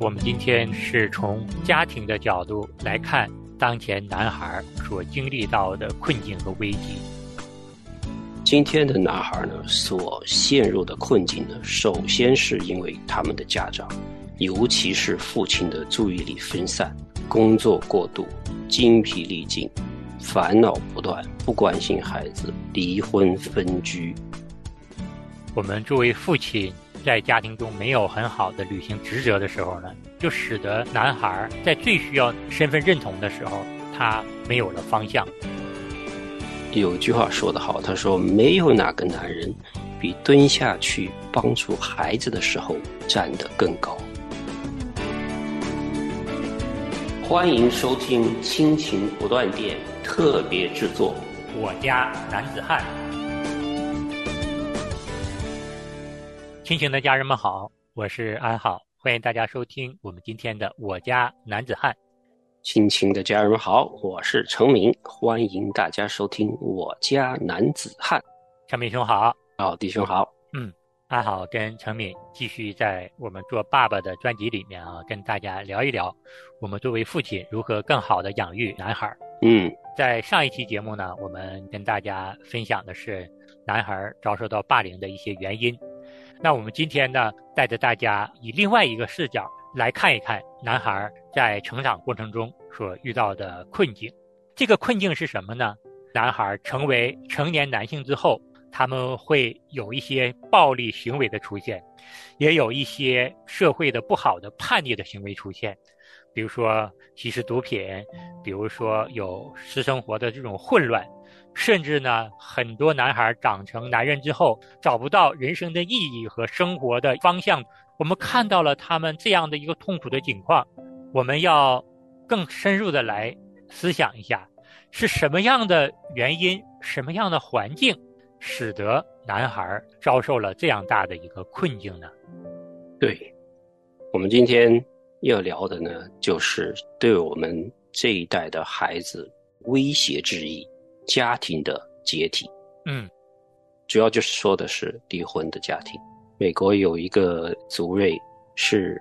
我们今天是从家庭的角度来看当前男孩所经历到的困境和危机。今天的男孩呢，所陷入的困境呢，首先是因为他们的家长，尤其是父亲的注意力分散、工作过度、精疲力尽、烦恼不断、不关心孩子、离婚分居。我们作为父亲。在家庭中没有很好的履行职责的时候呢，就使得男孩在最需要身份认同的时候，他没有了方向。有句话说得好，他说：“没有哪个男人比蹲下去帮助孩子的时候站得更高。”欢迎收听亲情不断电特别制作，《我家男子汉》。亲情的家人们好，我是安好，欢迎大家收听我们今天的《我家男子汉》。亲情的家人们好，我是程明，欢迎大家收听《我家男子汉》。程敏兄好，好弟兄好，嗯，安好跟程敏继续在我们做爸爸的专辑里面啊，跟大家聊一聊我们作为父亲如何更好的养育男孩。嗯，在上一期节目呢，我们跟大家分享的是男孩遭受到霸凌的一些原因。那我们今天呢，带着大家以另外一个视角来看一看男孩在成长过程中所遇到的困境。这个困境是什么呢？男孩成为成年男性之后，他们会有一些暴力行为的出现，也有一些社会的不好的叛逆的行为出现，比如说吸食毒品，比如说有私生活的这种混乱。甚至呢，很多男孩长成男人之后，找不到人生的意义和生活的方向。我们看到了他们这样的一个痛苦的境况，我们要更深入的来思想一下，是什么样的原因、什么样的环境，使得男孩遭受了这样大的一个困境呢？对，我们今天要聊的呢，就是对我们这一代的孩子威胁之意。家庭的解体，嗯，主要就是说的是离婚的家庭。美国有一个族瑞是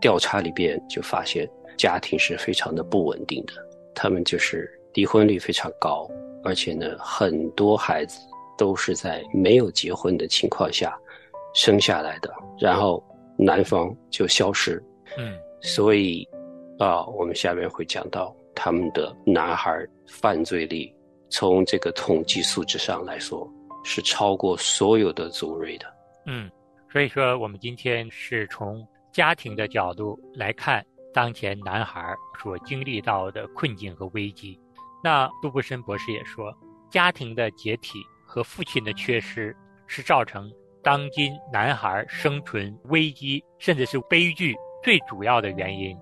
调查里边就发现家庭是非常的不稳定的，他们就是离婚率非常高，而且呢，很多孩子都是在没有结婚的情况下生下来的，然后男方就消失，嗯，所以啊，我们下面会讲到他们的男孩犯罪率。从这个统计数字上来说，是超过所有的族瑞的。嗯，所以说我们今天是从家庭的角度来看当前男孩所经历到的困境和危机。那杜布森博士也说，家庭的解体和父亲的缺失是造成当今男孩生存危机甚至是悲剧最主要的原因。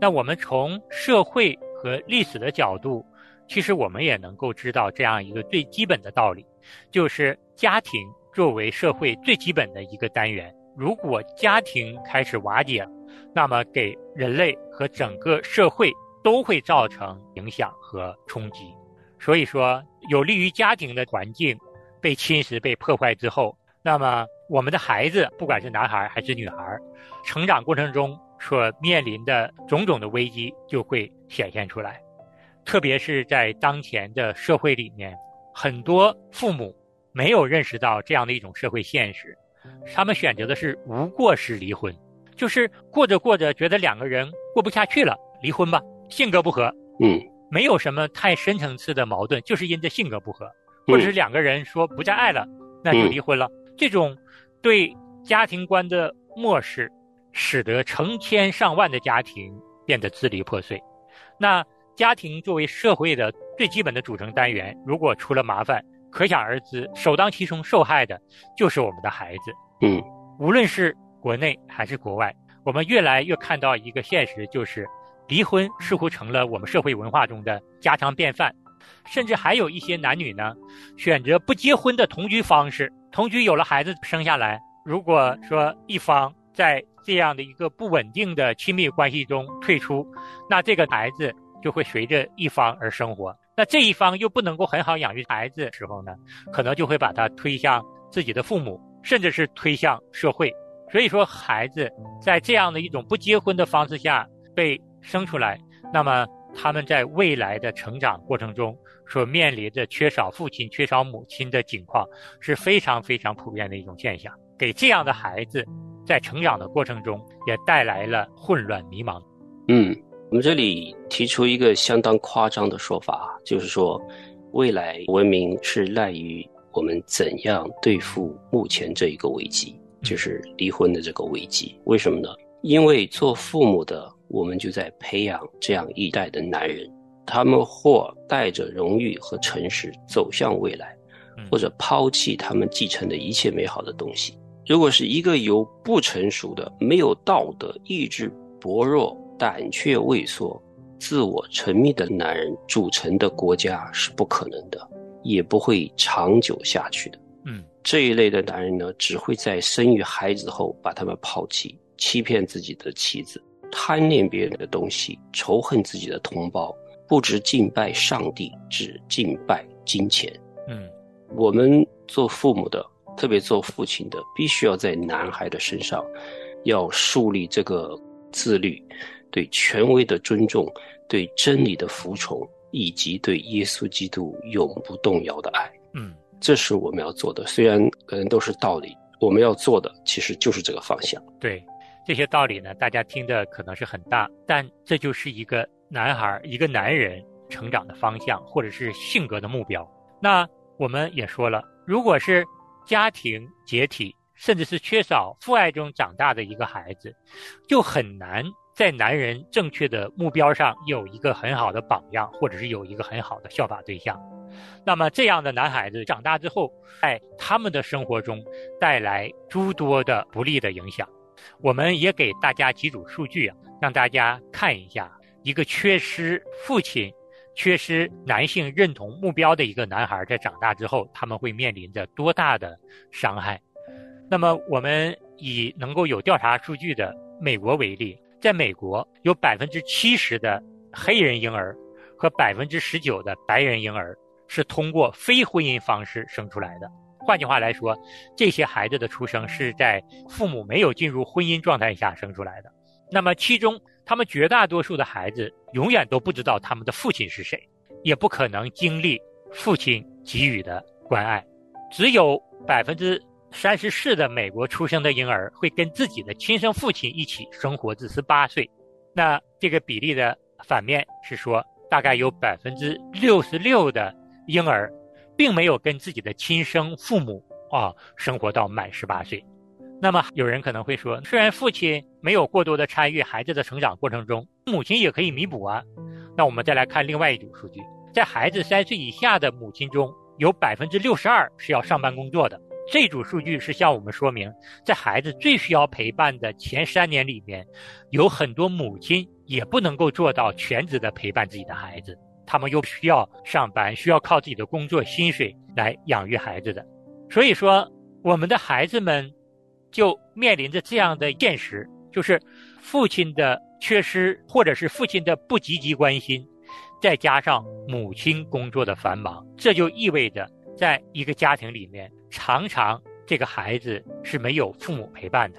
那我们从社会和历史的角度。其实我们也能够知道这样一个最基本的道理，就是家庭作为社会最基本的一个单元，如果家庭开始瓦解，那么给人类和整个社会都会造成影响和冲击。所以说，有利于家庭的环境被侵蚀、被破坏之后，那么我们的孩子，不管是男孩还是女孩，成长过程中所面临的种种的危机就会显现出来。特别是在当前的社会里面，很多父母没有认识到这样的一种社会现实，他们选择的是无过失离婚，就是过着过着觉得两个人过不下去了，离婚吧，性格不合，嗯，没有什么太深层次的矛盾，就是因着性格不合，或者是两个人说不再爱了，那就离婚了。这种对家庭观的漠视，使得成千上万的家庭变得支离破碎。那。家庭作为社会的最基本的组成单元，如果出了麻烦，可想而知，首当其冲受害的就是我们的孩子。嗯，无论是国内还是国外，我们越来越看到一个现实，就是离婚似乎成了我们社会文化中的家常便饭，甚至还有一些男女呢，选择不结婚的同居方式。同居有了孩子生下来，如果说一方在这样的一个不稳定的亲密关系中退出，那这个孩子。就会随着一方而生活，那这一方又不能够很好养育孩子的时候呢，可能就会把他推向自己的父母，甚至是推向社会。所以说，孩子在这样的一种不结婚的方式下被生出来，那么他们在未来的成长过程中所面临着缺少父亲、缺少母亲的情况是非常非常普遍的一种现象，给这样的孩子在成长的过程中也带来了混乱迷茫。嗯，我们这里提出一个相当夸张的说法，就是说，未来文明是赖于我们怎样对付目前这一个危机。就是离婚的这个危机，为什么呢？因为做父母的，我们就在培养这样一代的男人，他们或带着荣誉和诚实走向未来，或者抛弃他们继承的一切美好的东西。如果是一个由不成熟的、没有道德、意志薄弱、胆怯畏缩、自我沉迷的男人组成的国家，是不可能的，也不会长久下去的。嗯。这一类的男人呢，只会在生育孩子后把他们抛弃，欺骗自己的妻子，贪恋别人的东西，仇恨自己的同胞，不知敬拜上帝，只敬拜金钱。嗯，我们做父母的，特别做父亲的，必须要在男孩的身上，要树立这个自律、对权威的尊重、对真理的服从，以及对耶稣基督永不动摇的爱。嗯。这是我们要做的，虽然可能都是道理，我们要做的其实就是这个方向。对，这些道理呢，大家听的可能是很大，但这就是一个男孩、一个男人成长的方向，或者是性格的目标。那我们也说了，如果是家庭解体，甚至是缺少父爱中长大的一个孩子，就很难在男人正确的目标上有一个很好的榜样，或者是有一个很好的效法对象。那么，这样的男孩子长大之后，在他们的生活中带来诸多的不利的影响。我们也给大家几组数据啊，让大家看一下，一个缺失父亲、缺失男性认同目标的一个男孩，在长大之后，他们会面临着多大的伤害。那么，我们以能够有调查数据的美国为例，在美国有百分之七十的黑人婴儿和百分之十九的白人婴儿。是通过非婚姻方式生出来的。换句话来说，这些孩子的出生是在父母没有进入婚姻状态下生出来的。那么，其中他们绝大多数的孩子永远都不知道他们的父亲是谁，也不可能经历父亲给予的关爱。只有百分之三十四的美国出生的婴儿会跟自己的亲生父亲一起生活至十八岁。那这个比例的反面是说，大概有百分之六十六的。婴儿并没有跟自己的亲生父母啊生活到满十八岁，那么有人可能会说，虽然父亲没有过多的参与孩子的成长过程中，母亲也可以弥补啊。那我们再来看另外一组数据，在孩子三岁以下的母亲中有百分之六十二是要上班工作的。这组数据是向我们说明，在孩子最需要陪伴的前三年里面，有很多母亲也不能够做到全职的陪伴自己的孩子。他们又需要上班，需要靠自己的工作薪水来养育孩子的，所以说我们的孩子们就面临着这样的现实，就是父亲的缺失，或者是父亲的不积极关心，再加上母亲工作的繁忙，这就意味着在一个家庭里面，常常这个孩子是没有父母陪伴的。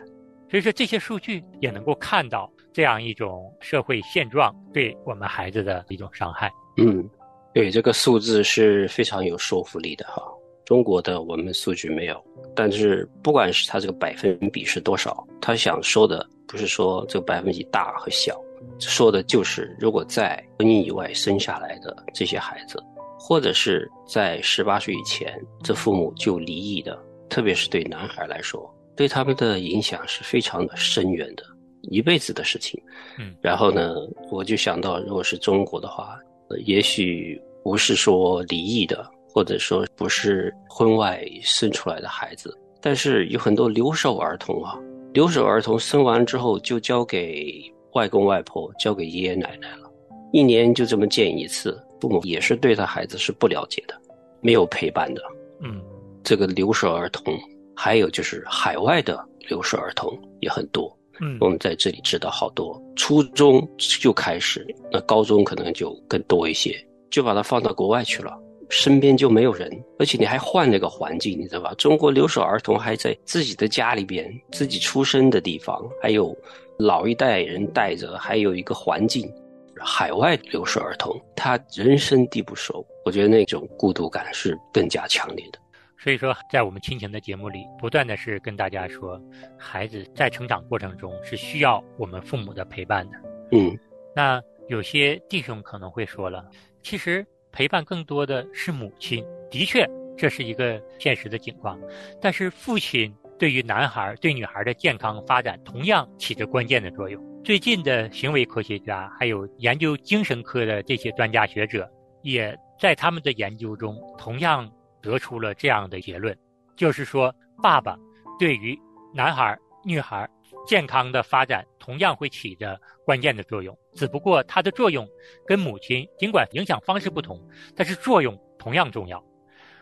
所以说这些数据也能够看到这样一种社会现状对我们孩子的一种伤害。嗯，对，这个数字是非常有说服力的哈。中国的我们数据没有，但是不管是它这个百分比是多少，他想说的不是说这个百分比大和小，说的就是如果在婚姻以外生下来的这些孩子，或者是在十八岁以前这父母就离异的，特别是对男孩来说，对他们的影响是非常的深远的，一辈子的事情。嗯，然后呢，我就想到，如果是中国的话。也许不是说离异的，或者说不是婚外生出来的孩子，但是有很多留守儿童啊。留守儿童生完之后就交给外公外婆，交给爷爷奶奶了，一年就这么见一次，父母也是对他孩子是不了解的，没有陪伴的。嗯，这个留守儿童，还有就是海外的留守儿童也很多。嗯，我们在这里知道好多，初中就开始，那高中可能就更多一些，就把他放到国外去了。身边就没有人，而且你还换了个环境，你知道吧？中国留守儿童还在自己的家里边，自己出生的地方，还有老一代人带着，还有一个环境。海外留守儿童，他人生地不熟，我觉得那种孤独感是更加强烈的。所以说，在我们亲情的节目里，不断的是跟大家说，孩子在成长过程中是需要我们父母的陪伴的。嗯，那有些弟兄可能会说了，其实陪伴更多的是母亲，的确这是一个现实的情况，但是父亲对于男孩对女孩的健康发展同样起着关键的作用。最近的行为科学家，还有研究精神科的这些专家学者，也在他们的研究中同样得出了这样的结论，就是说，爸爸对于男孩、女孩健康的发展同样会起着关键的作用，只不过它的作用跟母亲尽管影响方式不同，但是作用同样重要。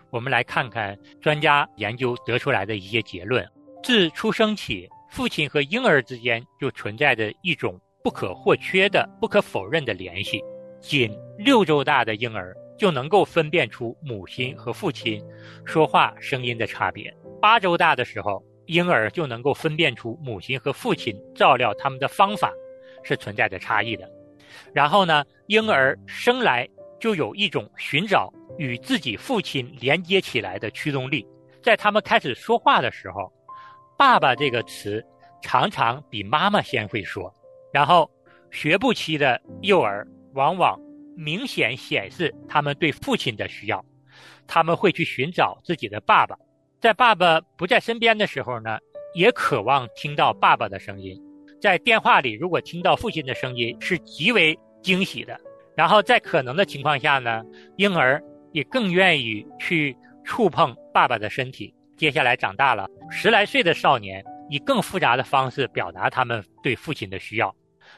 我们来看看专家研究得出来的一些结论：自出生起。父亲和婴儿之间就存在着一种不可或缺的、不可否认的联系。仅六周大的婴儿就能够分辨出母亲和父亲说话声音的差别；八周大的时候，婴儿就能够分辨出母亲和父亲照料他们的方法是存在着差异的。然后呢，婴儿生来就有一种寻找与自己父亲连接起来的驱动力，在他们开始说话的时候。爸爸这个词常常比妈妈先会说，然后学步期的幼儿往往明显显示他们对父亲的需要，他们会去寻找自己的爸爸，在爸爸不在身边的时候呢，也渴望听到爸爸的声音，在电话里如果听到父亲的声音是极为惊喜的，然后在可能的情况下呢，婴儿也更愿意去触碰爸爸的身体。接下来长大了，十来岁的少年以更复杂的方式表达他们对父亲的需要，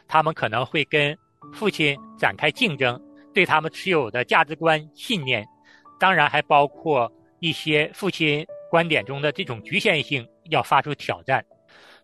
他们可能会跟父亲展开竞争，对他们持有的价值观信念，当然还包括一些父亲观点中的这种局限性，要发出挑战。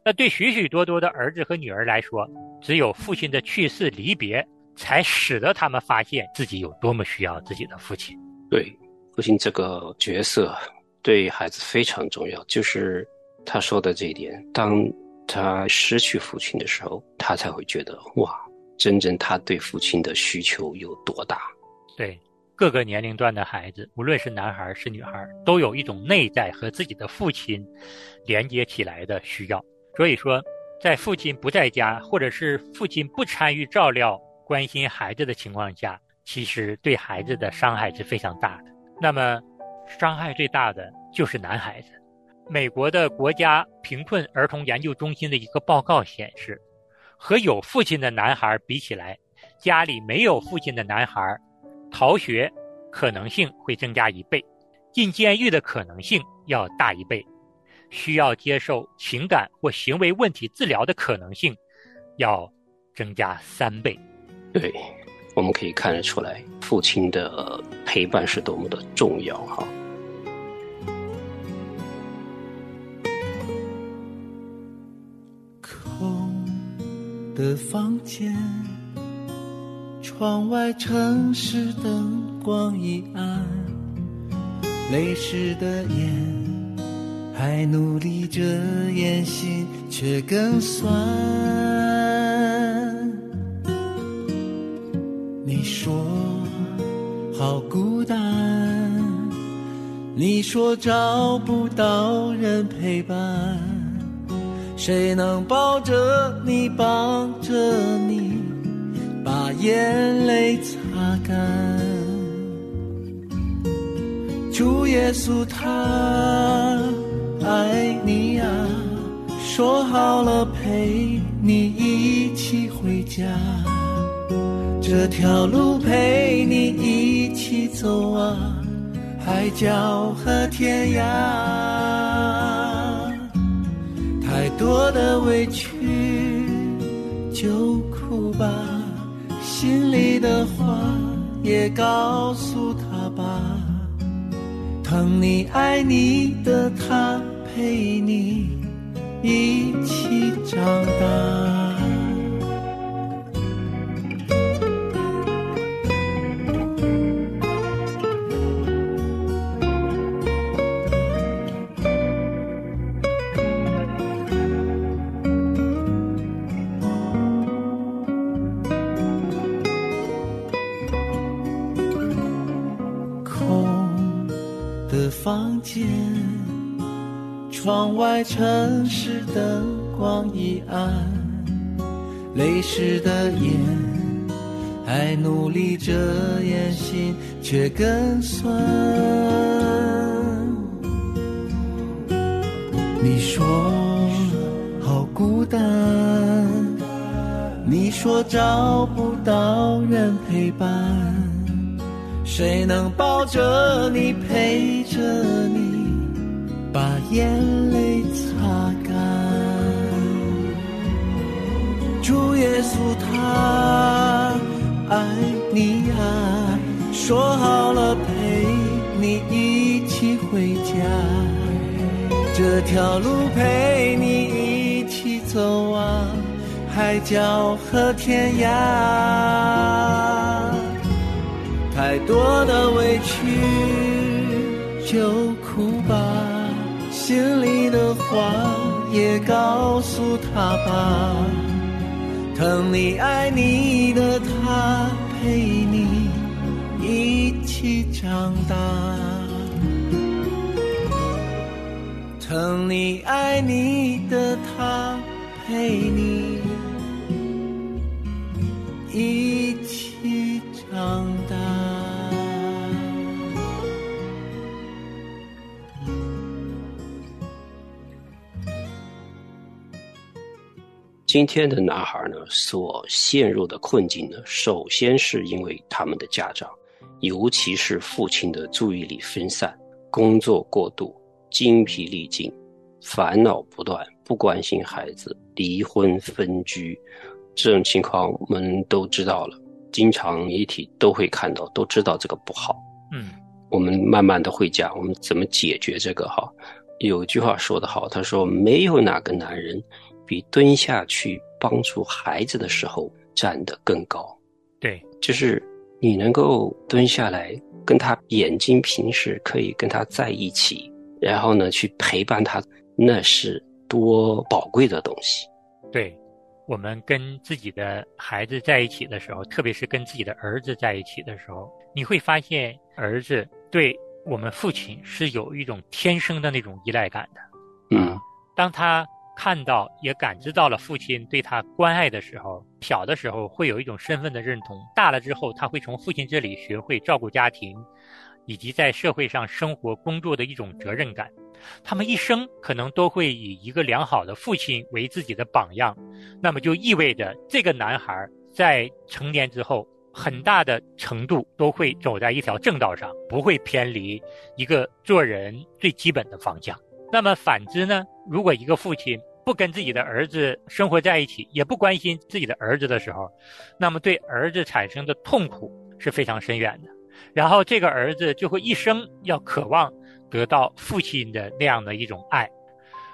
那对许许多多的儿子和女儿来说，只有父亲的去世离别，才使得他们发现自己有多么需要自己的父亲。对，父亲这个角色。对孩子非常重要，就是他说的这一点。当他失去父亲的时候，他才会觉得哇，真正他对父亲的需求有多大。对各个年龄段的孩子，无论是男孩是女孩，都有一种内在和自己的父亲连接起来的需要。所以说，在父亲不在家，或者是父亲不参与照料、关心孩子的情况下，其实对孩子的伤害是非常大的。那么。伤害最大的就是男孩子。美国的国家贫困儿童研究中心的一个报告显示，和有父亲的男孩比起来，家里没有父亲的男孩，逃学可能性会增加一倍，进监狱的可能性要大一倍，需要接受情感或行为问题治疗的可能性要增加三倍。对。我们可以看得出来，父亲的陪伴是多么的重要哈。的房间，窗外城市灯光已暗，泪湿的眼，还努力着演戏，却更酸。你说好孤单，你说找不到人陪伴，谁能抱着你，帮着你，把眼泪擦干？主耶稣他爱你啊，说好了陪你一起回家。这条路陪你一起走啊，海角和天涯。多的委屈就哭吧，心里的话也告诉他吧。疼你爱你的他陪你一起长大。窗外城市灯光已暗，泪湿的眼，还努力着眼，心却更酸。你说好孤单，你说找不到人陪伴。谁能抱着你，陪着你，把眼泪擦干？主耶稣他爱你啊，说好了陪你一起回家，这条路陪你一起走啊，海角和天涯。太多的委屈就哭吧，心里的话也告诉他吧。疼你爱你的他陪你一起长大，疼你爱你的他陪你今天的男孩呢，所陷入的困境呢，首先是因为他们的家长，尤其是父亲的注意力分散、工作过度、精疲力尽、烦恼不断、不关心孩子、离婚分居，这种情况我们都知道了，经常媒体都会看到，都知道这个不好。嗯，我们慢慢的会讲，我们怎么解决这个哈？有句话说得好，他说没有哪个男人。比蹲下去帮助孩子的时候站得更高，对，就是你能够蹲下来跟他眼睛平视，可以跟他在一起，然后呢去陪伴他，那是多宝贵的东西。对，我们跟自己的孩子在一起的时候，特别是跟自己的儿子在一起的时候，你会发现儿子对我们父亲是有一种天生的那种依赖感的。嗯，当他。看到也感知到了父亲对他关爱的时候，小的时候会有一种身份的认同，大了之后他会从父亲这里学会照顾家庭，以及在社会上生活工作的一种责任感。他们一生可能都会以一个良好的父亲为自己的榜样，那么就意味着这个男孩在成年之后，很大的程度都会走在一条正道上，不会偏离一个做人最基本的方向。那么反之呢？如果一个父亲，不跟自己的儿子生活在一起，也不关心自己的儿子的时候，那么对儿子产生的痛苦是非常深远的。然后这个儿子就会一生要渴望得到父亲的那样的一种爱。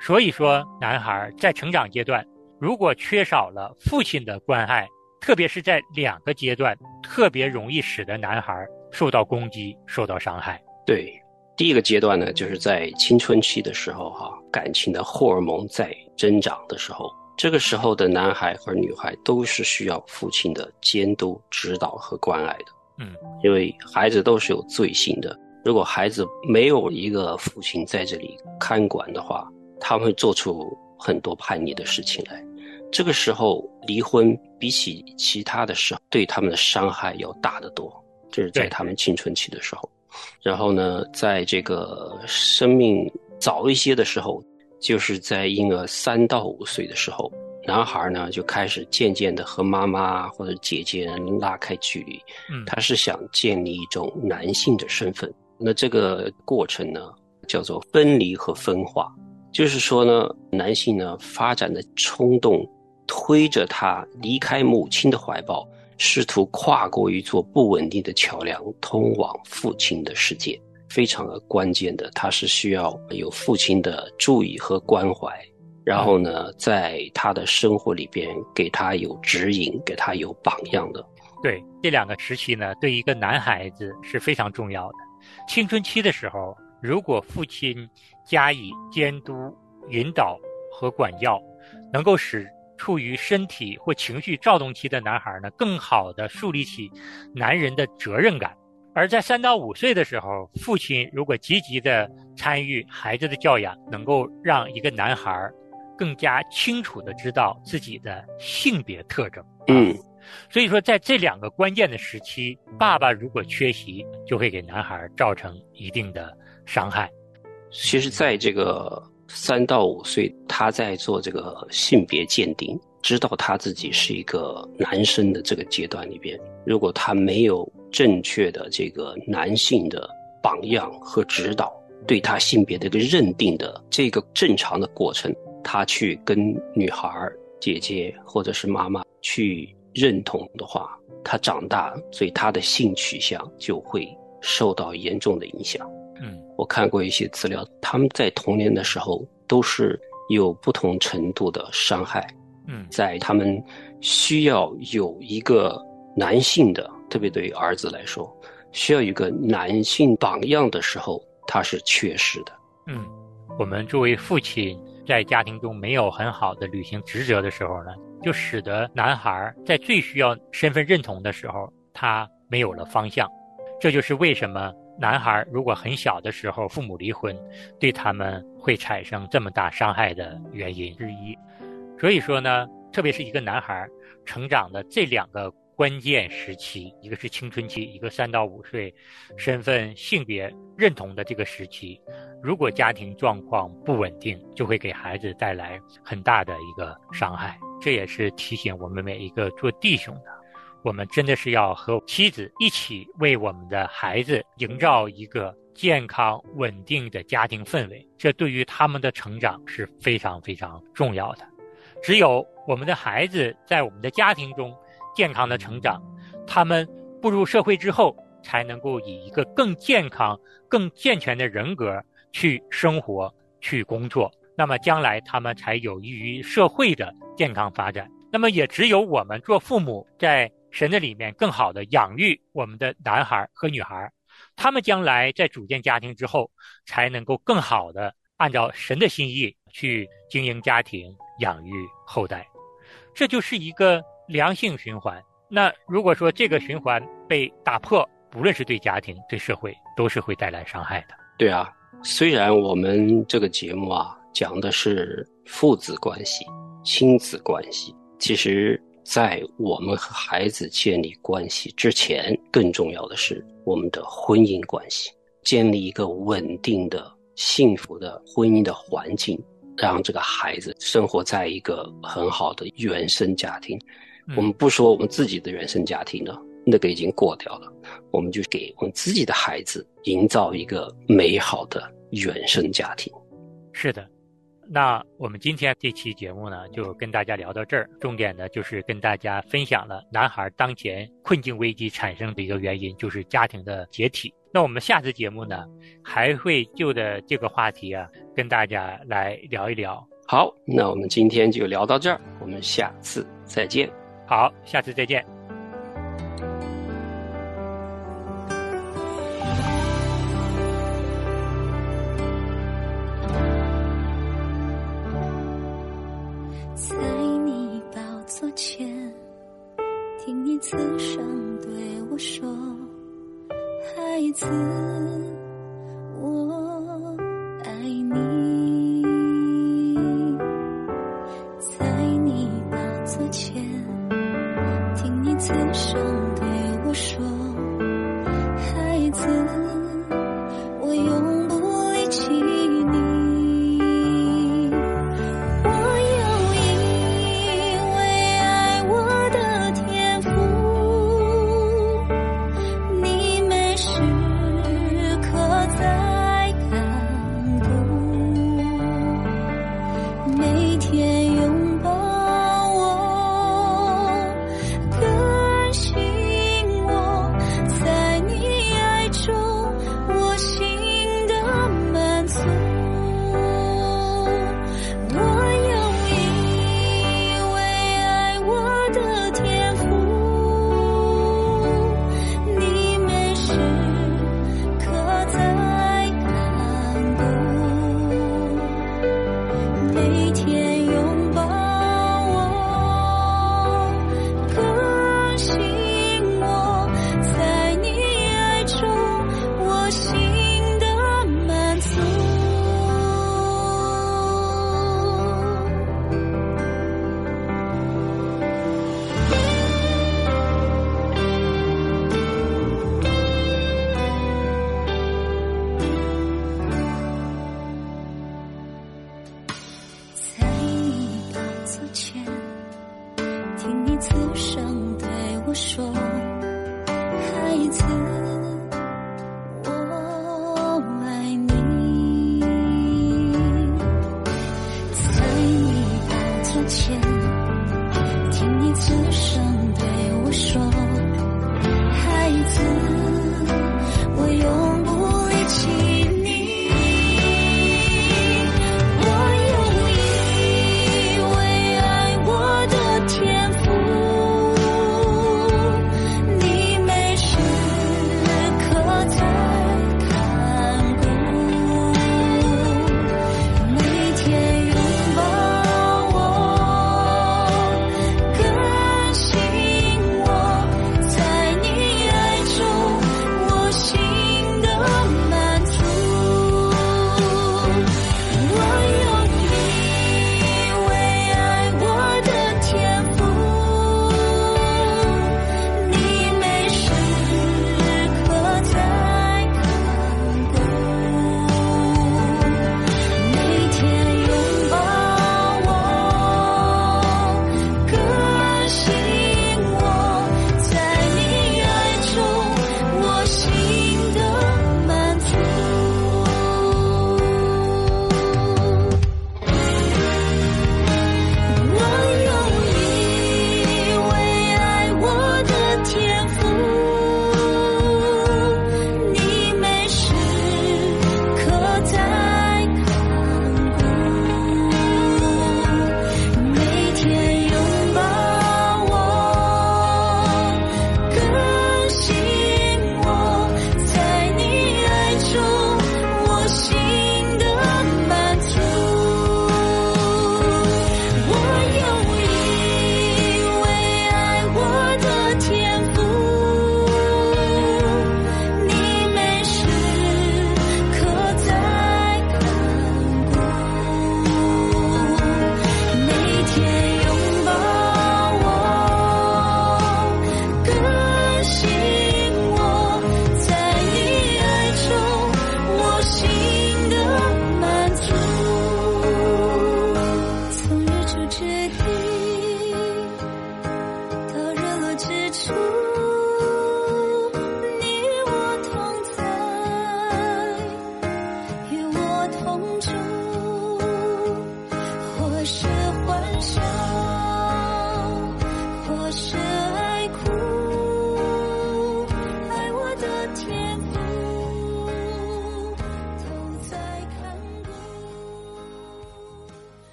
所以说，男孩在成长阶段如果缺少了父亲的关爱，特别是在两个阶段，特别容易使得男孩受到攻击、受到伤害。对。第一个阶段呢，就是在青春期的时候，哈，感情的荷尔蒙在增长的时候，这个时候的男孩和女孩都是需要父亲的监督、指导和关爱的。嗯，因为孩子都是有罪行的，如果孩子没有一个父亲在这里看管的话，他会做出很多叛逆的事情来。这个时候，离婚比起其他的时候，对他们的伤害要大得多。这是在他们青春期的时候。然后呢，在这个生命早一些的时候，就是在婴儿三到五岁的时候，男孩呢就开始渐渐的和妈妈或者姐姐拉开距离。嗯，他是想建立一种男性的身份。那这个过程呢，叫做分离和分化，就是说呢，男性呢发展的冲动，推着他离开母亲的怀抱。试图跨过一座不稳定的桥梁，通往父亲的世界，非常的关键的。他是需要有父亲的注意和关怀，然后呢，在他的生活里边给他有指引，给他有榜样的。对这两个时期呢，对一个男孩子是非常重要的。青春期的时候，如果父亲加以监督、引导和管教，能够使。处于身体或情绪躁动期的男孩呢，更好的树立起男人的责任感，而在三到五岁的时候，父亲如果积极的参与孩子的教养，能够让一个男孩更加清楚的知道自己的性别特征。嗯，所以说在这两个关键的时期，爸爸如果缺席，就会给男孩造成一定的伤害。其实，在这个三到五岁，他在做这个性别鉴定，知道他自己是一个男生的这个阶段里边，如果他没有正确的这个男性的榜样和指导，对他性别的一个认定的这个正常的过程，他去跟女孩姐姐或者是妈妈去认同的话，他长大，所以他的性取向就会受到严重的影响。嗯，我看过一些资料，他们在童年的时候都是有不同程度的伤害，嗯在他们需要有一个男性的，特别对于儿子来说，需要一个男性榜样的时候，他是缺失的。嗯，我们作为父亲，在家庭中没有很好的履行职责的时候呢，就使得男孩在最需要身份认同的时候，他没有了方向。这就是为什么男孩如果很小的时候父母离婚，对他们会产生这么大伤害的原因之一。所以说呢，特别是一个男孩成长的这两个关键时期，一个是青春期，一个三到五岁身份性别认同的这个时期，如果家庭状况不稳定，就会给孩子带来很大的一个伤害。这也是提醒我们每一个做弟兄的，我们真的是要和妻子一起为我们的孩子营造一个健康稳定的家庭氛围，这对于他们的成长是非常非常重要的。只有我们的孩子在我们的家庭中健康的成长，他们步入社会之后，才能够以一个更健康、更健全的人格去生活、去工作。那么将来他们才有益于社会的健康发展。那么也只有我们做父母，在神的里面更好的养育我们的男孩和女孩，他们将来在组建家庭之后，才能够更好的按照神的心意去经营家庭、养育后代。这就是一个良性循环。那如果说这个循环被打破，无论是对家庭、对社会，都是会带来伤害的。对啊，虽然我们这个节目啊讲的是父子关系、亲子关系，其实，在我们和孩子建立关系之前，更重要的是我们的婚姻关系，建立一个稳定的、幸福的婚姻的环境，让这个孩子生活在一个很好的原生家庭。我们不说我们自己的原生家庭了，那个已经过掉了，我们就给我们自己的孩子营造一个美好的原生家庭。是的，那我们今天这期节目呢，就跟大家聊到这儿。重点呢，就是跟大家分享了男孩当前困境危机产生的一个原因，就是家庭的解体。那我们下次节目呢，还会就着这个话题啊，跟大家来聊一聊。好，那我们今天就聊到这儿，我们下次再见。好，下次再见。此